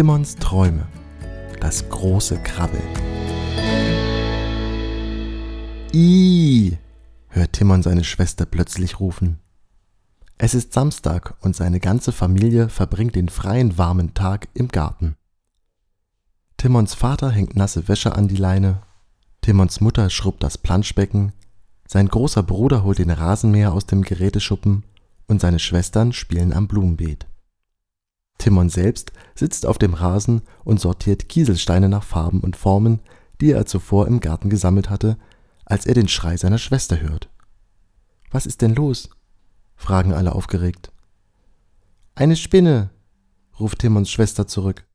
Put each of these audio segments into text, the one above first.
Timons Träume. Das große Krabbeln. I, hört Timon seine Schwester plötzlich rufen. Es ist Samstag und seine ganze Familie verbringt den freien warmen Tag im Garten. Timons Vater hängt nasse Wäsche an die Leine, Timons Mutter schrubbt das Planschbecken, sein großer Bruder holt den Rasenmäher aus dem Geräteschuppen und seine Schwestern spielen am Blumenbeet. Timon selbst sitzt auf dem Rasen und sortiert Kieselsteine nach Farben und Formen, die er zuvor im Garten gesammelt hatte, als er den Schrei seiner Schwester hört. Was ist denn los? fragen alle aufgeregt. Eine Spinne, ruft Timons Schwester zurück.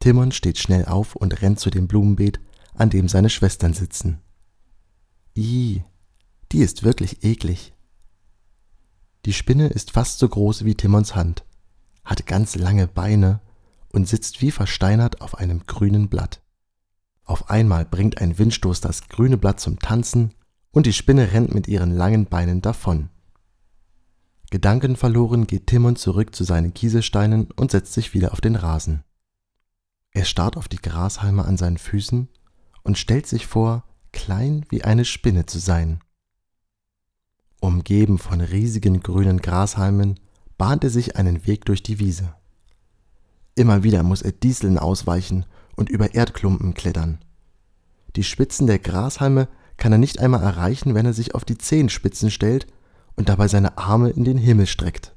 Timon steht schnell auf und rennt zu dem Blumenbeet, an dem seine Schwestern sitzen. Ih, die ist wirklich eklig. Die Spinne ist fast so groß wie Timons Hand, hat ganz lange Beine und sitzt wie versteinert auf einem grünen Blatt. Auf einmal bringt ein Windstoß das grüne Blatt zum Tanzen und die Spinne rennt mit ihren langen Beinen davon. Gedankenverloren geht Timon zurück zu seinen Kieselsteinen und setzt sich wieder auf den Rasen. Er starrt auf die Grashalme an seinen Füßen und stellt sich vor, klein wie eine Spinne zu sein. Umgeben von riesigen grünen Grashalmen bahnt er sich einen Weg durch die Wiese. Immer wieder muss er Dieseln ausweichen und über Erdklumpen klettern. Die Spitzen der Grashalme kann er nicht einmal erreichen, wenn er sich auf die Zehenspitzen stellt und dabei seine Arme in den Himmel streckt.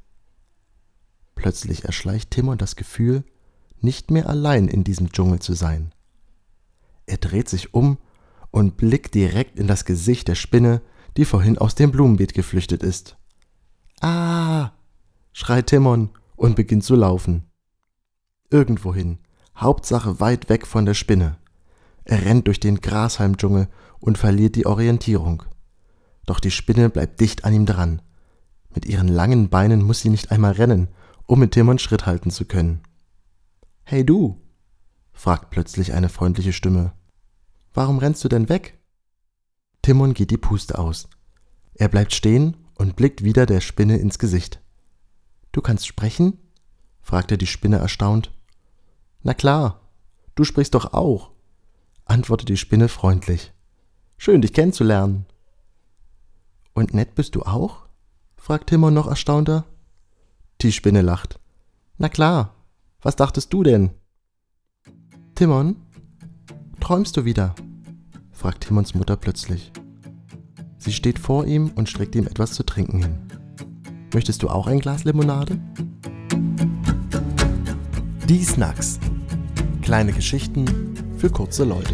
Plötzlich erschleicht Timon das Gefühl, nicht mehr allein in diesem Dschungel zu sein. Er dreht sich um und blickt direkt in das Gesicht der Spinne, die vorhin aus dem Blumenbeet geflüchtet ist. Ah! Schreit Timon und beginnt zu laufen. Irgendwohin, Hauptsache weit weg von der Spinne. Er rennt durch den Grashalmdschungel und verliert die Orientierung. Doch die Spinne bleibt dicht an ihm dran. Mit ihren langen Beinen muss sie nicht einmal rennen, um mit Timon Schritt halten zu können. Hey du, fragt plötzlich eine freundliche Stimme. Warum rennst du denn weg? Timon geht die Puste aus. Er bleibt stehen und blickt wieder der Spinne ins Gesicht. Du kannst sprechen? fragte die Spinne erstaunt. Na klar, du sprichst doch auch, antwortete die Spinne freundlich. Schön, dich kennenzulernen. Und nett bist du auch? fragt Timon noch erstaunter. Die Spinne lacht. Na klar, was dachtest du denn? Timon, träumst du wieder? fragt Timons Mutter plötzlich. Sie steht vor ihm und streckt ihm etwas zu trinken hin. Möchtest du auch ein Glas Limonade? Die Snacks. Kleine Geschichten für kurze Leute.